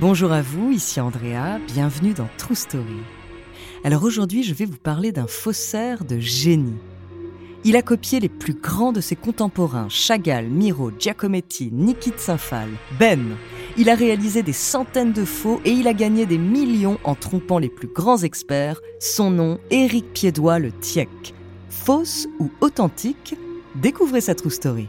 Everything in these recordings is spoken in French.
Bonjour à vous, ici Andrea, bienvenue dans True Story. Alors aujourd'hui, je vais vous parler d'un faussaire de génie. Il a copié les plus grands de ses contemporains, Chagall, Miro, Giacometti, Niki de Saint-Phal, Ben. Il a réalisé des centaines de faux et il a gagné des millions en trompant les plus grands experts. Son nom, Éric Piédois le Tiec. Fausse ou authentique Découvrez sa true story.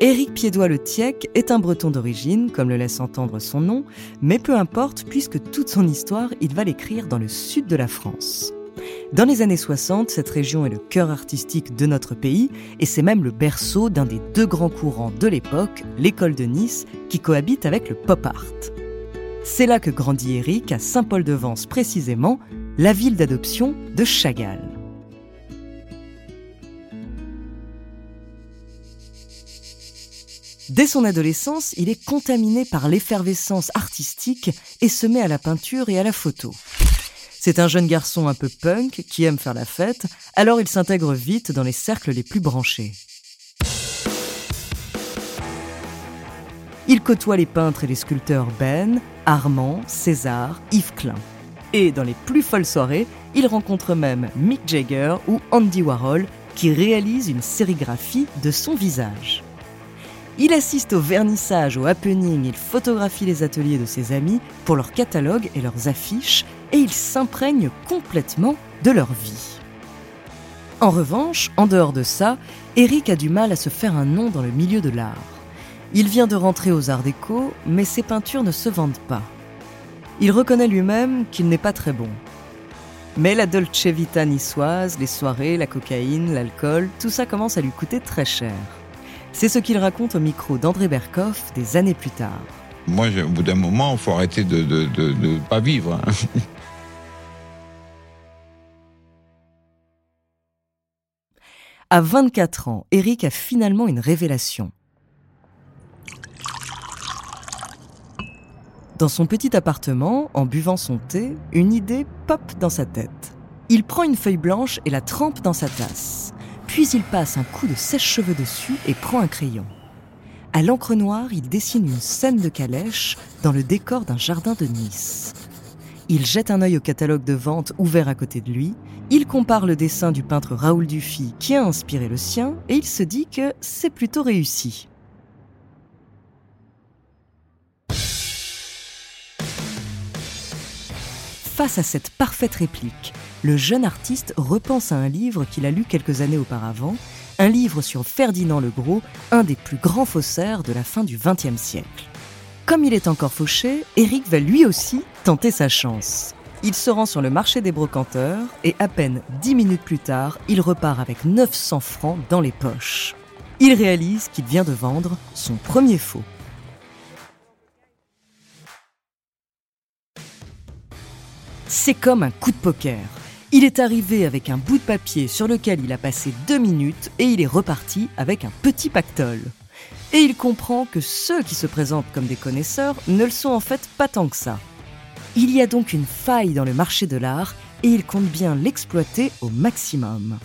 Éric Piédois le Tiec est un breton d'origine, comme le laisse entendre son nom, mais peu importe, puisque toute son histoire, il va l'écrire dans le sud de la France. Dans les années 60, cette région est le cœur artistique de notre pays et c'est même le berceau d'un des deux grands courants de l'époque, l'école de Nice, qui cohabite avec le pop art. C'est là que grandit Éric, à Saint-Paul-de-Vence précisément, la ville d'adoption de Chagall. Dès son adolescence, il est contaminé par l'effervescence artistique et se met à la peinture et à la photo. C'est un jeune garçon un peu punk qui aime faire la fête, alors il s'intègre vite dans les cercles les plus branchés. Il côtoie les peintres et les sculpteurs Ben, Armand, César, Yves Klein. Et dans les plus folles soirées, il rencontre même Mick Jagger ou Andy Warhol qui réalisent une sérigraphie de son visage. Il assiste au vernissage, au happening, il photographie les ateliers de ses amis pour leurs catalogues et leurs affiches, et il s'imprègne complètement de leur vie. En revanche, en dehors de ça, Eric a du mal à se faire un nom dans le milieu de l'art. Il vient de rentrer aux arts déco, mais ses peintures ne se vendent pas. Il reconnaît lui-même qu'il n'est pas très bon. Mais la Dolce Vita niçoise, les soirées, la cocaïne, l'alcool, tout ça commence à lui coûter très cher. C'est ce qu'il raconte au micro d'André Berkoff des années plus tard. Moi, au bout d'un moment, il faut arrêter de ne pas vivre. Hein. À 24 ans, Eric a finalement une révélation. Dans son petit appartement, en buvant son thé, une idée pop dans sa tête. Il prend une feuille blanche et la trempe dans sa tasse. Puis il passe un coup de sèche-cheveux dessus et prend un crayon. À l'encre noire, il dessine une scène de calèche dans le décor d'un jardin de Nice. Il jette un œil au catalogue de vente ouvert à côté de lui, il compare le dessin du peintre Raoul Dufy qui a inspiré le sien et il se dit que c'est plutôt réussi. Face à cette parfaite réplique, le jeune artiste repense à un livre qu'il a lu quelques années auparavant, un livre sur Ferdinand le Gros, un des plus grands faussaires de la fin du XXe siècle. Comme il est encore fauché, Eric va lui aussi tenter sa chance. Il se rend sur le marché des brocanteurs et à peine dix minutes plus tard, il repart avec 900 francs dans les poches. Il réalise qu'il vient de vendre son premier faux. C'est comme un coup de poker. Il est arrivé avec un bout de papier sur lequel il a passé deux minutes et il est reparti avec un petit pactole. Et il comprend que ceux qui se présentent comme des connaisseurs ne le sont en fait pas tant que ça. Il y a donc une faille dans le marché de l'art et il compte bien l'exploiter au maximum.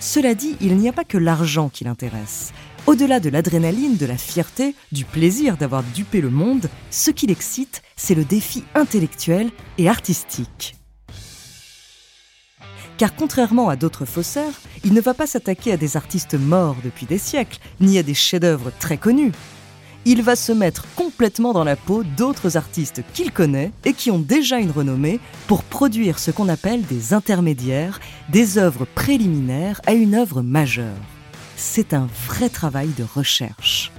Cela dit, il n'y a pas que l'argent qui l'intéresse. Au-delà de l'adrénaline, de la fierté, du plaisir d'avoir dupé le monde, ce qui l'excite, c'est le défi intellectuel et artistique. Car contrairement à d'autres faussaires, il ne va pas s'attaquer à des artistes morts depuis des siècles, ni à des chefs-d'œuvre très connus. Il va se mettre complètement dans la peau d'autres artistes qu'il connaît et qui ont déjà une renommée pour produire ce qu'on appelle des intermédiaires, des œuvres préliminaires à une œuvre majeure. C'est un vrai travail de recherche.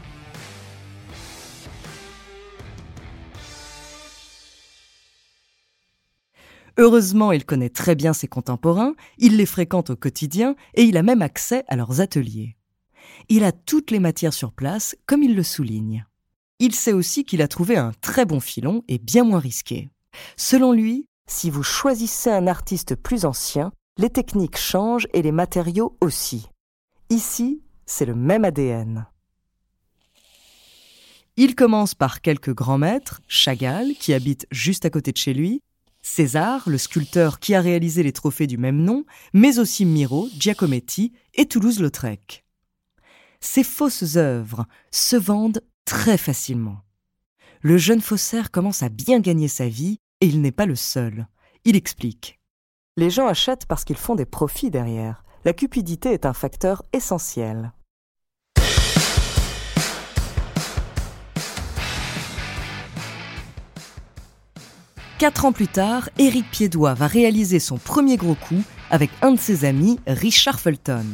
Heureusement, il connaît très bien ses contemporains, il les fréquente au quotidien et il a même accès à leurs ateliers. Il a toutes les matières sur place, comme il le souligne. Il sait aussi qu'il a trouvé un très bon filon et bien moins risqué. Selon lui, si vous choisissez un artiste plus ancien, les techniques changent et les matériaux aussi. Ici, c'est le même ADN. Il commence par quelques grands maîtres, Chagall, qui habite juste à côté de chez lui, César, le sculpteur qui a réalisé les trophées du même nom, mais aussi Miro, Giacometti et Toulouse-Lautrec. Ces fausses œuvres se vendent très facilement. Le jeune faussaire commence à bien gagner sa vie et il n'est pas le seul. Il explique. Les gens achètent parce qu'ils font des profits derrière. La cupidité est un facteur essentiel. Quatre ans plus tard, Eric Piédois va réaliser son premier gros coup avec un de ses amis, Richard Fulton.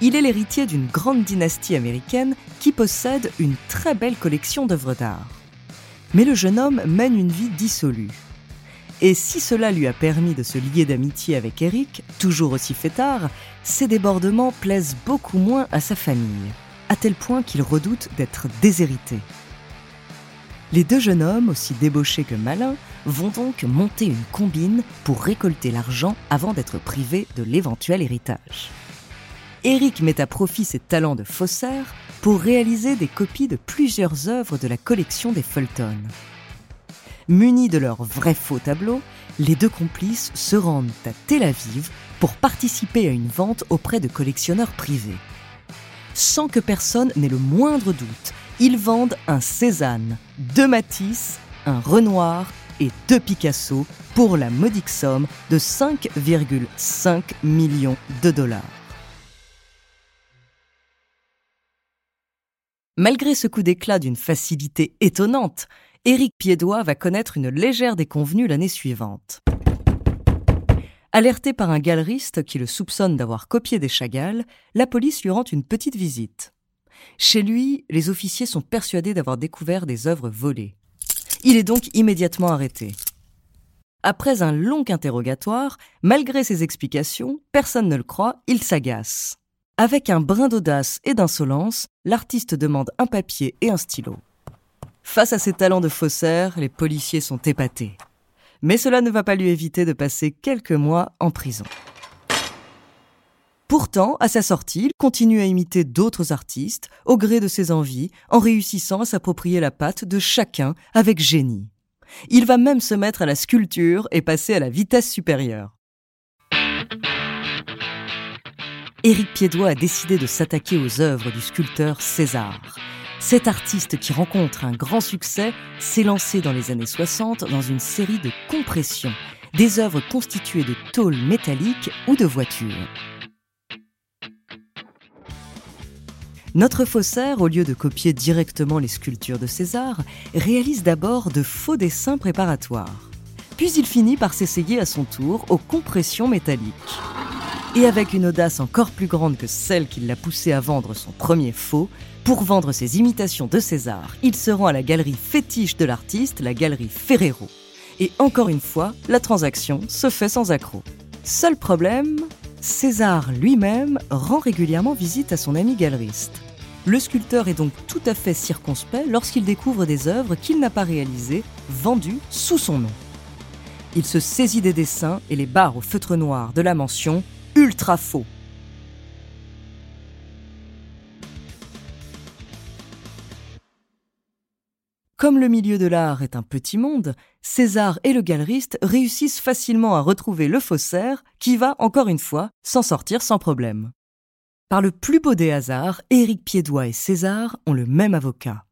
Il est l'héritier d'une grande dynastie américaine qui possède une très belle collection d'œuvres d'art. Mais le jeune homme mène une vie dissolue. Et si cela lui a permis de se lier d'amitié avec Eric, toujours aussi fêtard, ses débordements plaisent beaucoup moins à sa famille, à tel point qu'il redoute d'être déshérité. Les deux jeunes hommes, aussi débauchés que malins, vont donc monter une combine pour récolter l'argent avant d'être privés de l'éventuel héritage. Eric met à profit ses talents de faussaire pour réaliser des copies de plusieurs œuvres de la collection des Fulton. Munis de leurs vrais faux tableaux, les deux complices se rendent à Tel Aviv pour participer à une vente auprès de collectionneurs privés. Sans que personne n'ait le moindre doute, ils vendent un Cézanne, deux Matisse, un Renoir et deux Picasso pour la modique somme de 5,5 millions de dollars. Malgré ce coup d'éclat d'une facilité étonnante, Éric Piédois va connaître une légère déconvenue l'année suivante. Alerté par un galeriste qui le soupçonne d'avoir copié des Chagall, la police lui rend une petite visite. Chez lui, les officiers sont persuadés d'avoir découvert des œuvres volées. Il est donc immédiatement arrêté. Après un long interrogatoire, malgré ses explications, personne ne le croit, il s'agace. Avec un brin d'audace et d'insolence, l'artiste demande un papier et un stylo. Face à ses talents de faussaire, les policiers sont épatés. Mais cela ne va pas lui éviter de passer quelques mois en prison. Pourtant, à sa sortie, il continue à imiter d'autres artistes, au gré de ses envies, en réussissant à s'approprier la patte de chacun avec génie. Il va même se mettre à la sculpture et passer à la vitesse supérieure. Éric Piédois a décidé de s'attaquer aux œuvres du sculpteur César. Cet artiste qui rencontre un grand succès s'est lancé dans les années 60 dans une série de compressions, des œuvres constituées de tôles métalliques ou de voitures. Notre faussaire, au lieu de copier directement les sculptures de César, réalise d'abord de faux dessins préparatoires. Puis il finit par s'essayer à son tour aux compressions métalliques. Et avec une audace encore plus grande que celle qui l'a poussé à vendre son premier faux, pour vendre ses imitations de César, il se rend à la galerie fétiche de l'artiste, la galerie Ferrero. Et encore une fois, la transaction se fait sans accroc. Seul problème, César lui-même rend régulièrement visite à son ami galeriste. Le sculpteur est donc tout à fait circonspect lorsqu'il découvre des œuvres qu'il n'a pas réalisées, vendues sous son nom. Il se saisit des dessins et les barre au feutre noir de la mention ultra faux. Comme le milieu de l'art est un petit monde, César et le galeriste réussissent facilement à retrouver le faussaire qui va, encore une fois, s'en sortir sans problème. Par le plus beau des hasards, Éric Piédois et César ont le même avocat.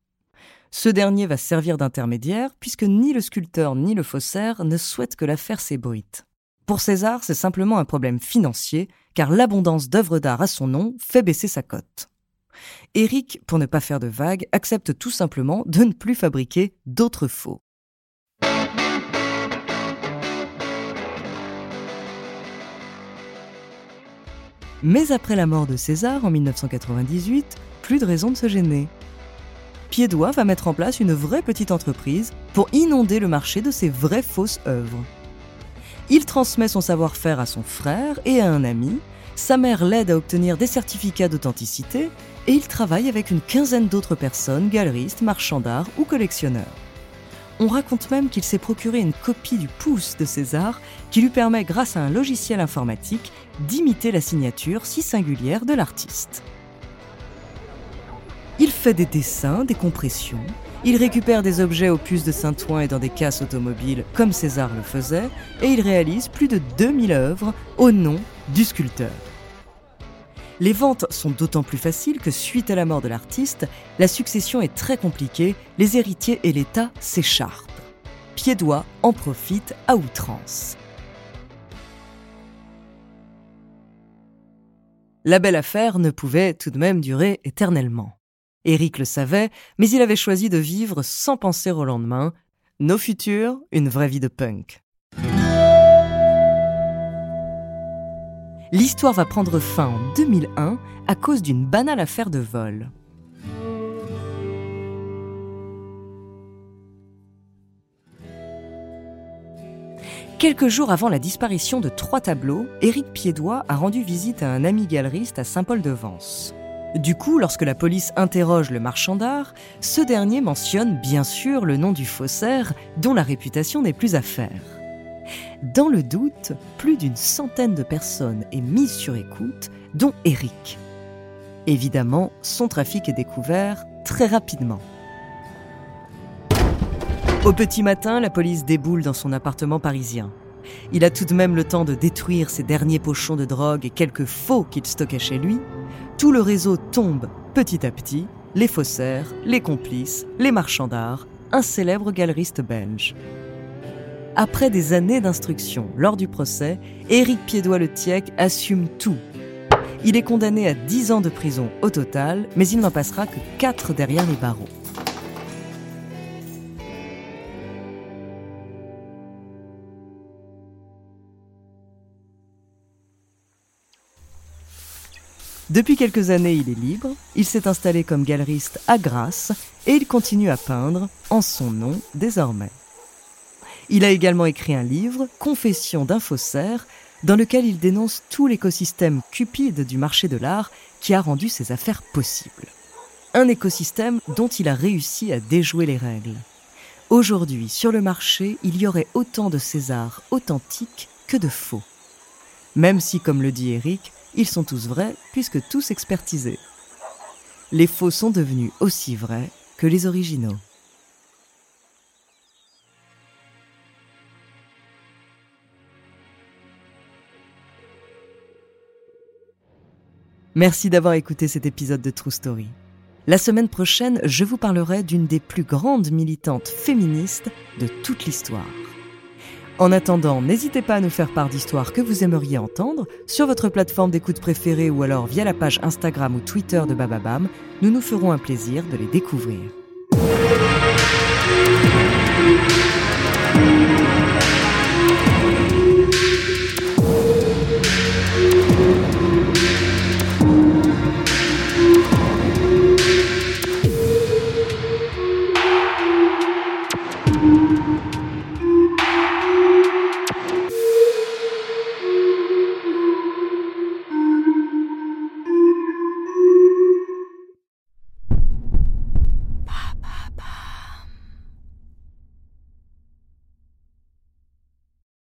Ce dernier va servir d'intermédiaire puisque ni le sculpteur ni le faussaire ne souhaitent que l'affaire s'ébruite. Pour César, c'est simplement un problème financier car l'abondance d'œuvres d'art à son nom fait baisser sa cote. Éric, pour ne pas faire de vagues, accepte tout simplement de ne plus fabriquer d'autres faux. Mais après la mort de César en 1998, plus de raison de se gêner. Piédois va mettre en place une vraie petite entreprise pour inonder le marché de ses vraies fausses œuvres. Il transmet son savoir-faire à son frère et à un ami, sa mère l'aide à obtenir des certificats d'authenticité et il travaille avec une quinzaine d'autres personnes, galeristes, marchands d'art ou collectionneurs. On raconte même qu'il s'est procuré une copie du pouce de César qui lui permet, grâce à un logiciel informatique, d'imiter la signature si singulière de l'artiste. Il fait des dessins, des compressions, il récupère des objets aux puces de Saint-Ouen et dans des casses automobiles comme César le faisait, et il réalise plus de 2000 œuvres au nom du sculpteur. Les ventes sont d'autant plus faciles que suite à la mort de l'artiste, la succession est très compliquée, les héritiers et l'État s'écharpent. Piédois en profite à outrance. La belle affaire ne pouvait tout de même durer éternellement. Éric le savait, mais il avait choisi de vivre sans penser au lendemain. Nos futurs, une vraie vie de punk. L'histoire va prendre fin en 2001 à cause d'une banale affaire de vol. Quelques jours avant la disparition de trois tableaux, Éric Piédois a rendu visite à un ami galeriste à Saint-Paul-de-Vence. Du coup, lorsque la police interroge le marchand d'art, ce dernier mentionne bien sûr le nom du faussaire dont la réputation n'est plus à faire. Dans le doute, plus d'une centaine de personnes est mise sur écoute, dont Eric. Évidemment, son trafic est découvert très rapidement. Au petit matin, la police déboule dans son appartement parisien. Il a tout de même le temps de détruire ses derniers pochons de drogue et quelques faux qu'il stockait chez lui. Tout le réseau tombe petit à petit, les faussaires, les complices, les marchands d'art, un célèbre galeriste belge. Après des années d'instruction lors du procès, Éric Piédois-Le Tiec assume tout. Il est condamné à 10 ans de prison au total, mais il n'en passera que 4 derrière les barreaux. Depuis quelques années, il est libre, il s'est installé comme galeriste à Grasse et il continue à peindre en son nom désormais. Il a également écrit un livre, Confession d'un faussaire, dans lequel il dénonce tout l'écosystème cupide du marché de l'art qui a rendu ses affaires possibles. Un écosystème dont il a réussi à déjouer les règles. Aujourd'hui, sur le marché, il y aurait autant de Césars authentiques que de faux. Même si, comme le dit Eric, ils sont tous vrais puisque tous expertisés. Les faux sont devenus aussi vrais que les originaux. Merci d'avoir écouté cet épisode de True Story. La semaine prochaine, je vous parlerai d'une des plus grandes militantes féministes de toute l'histoire. En attendant, n'hésitez pas à nous faire part d'histoires que vous aimeriez entendre sur votre plateforme d'écoute préférée ou alors via la page Instagram ou Twitter de Bababam. Nous nous ferons un plaisir de les découvrir.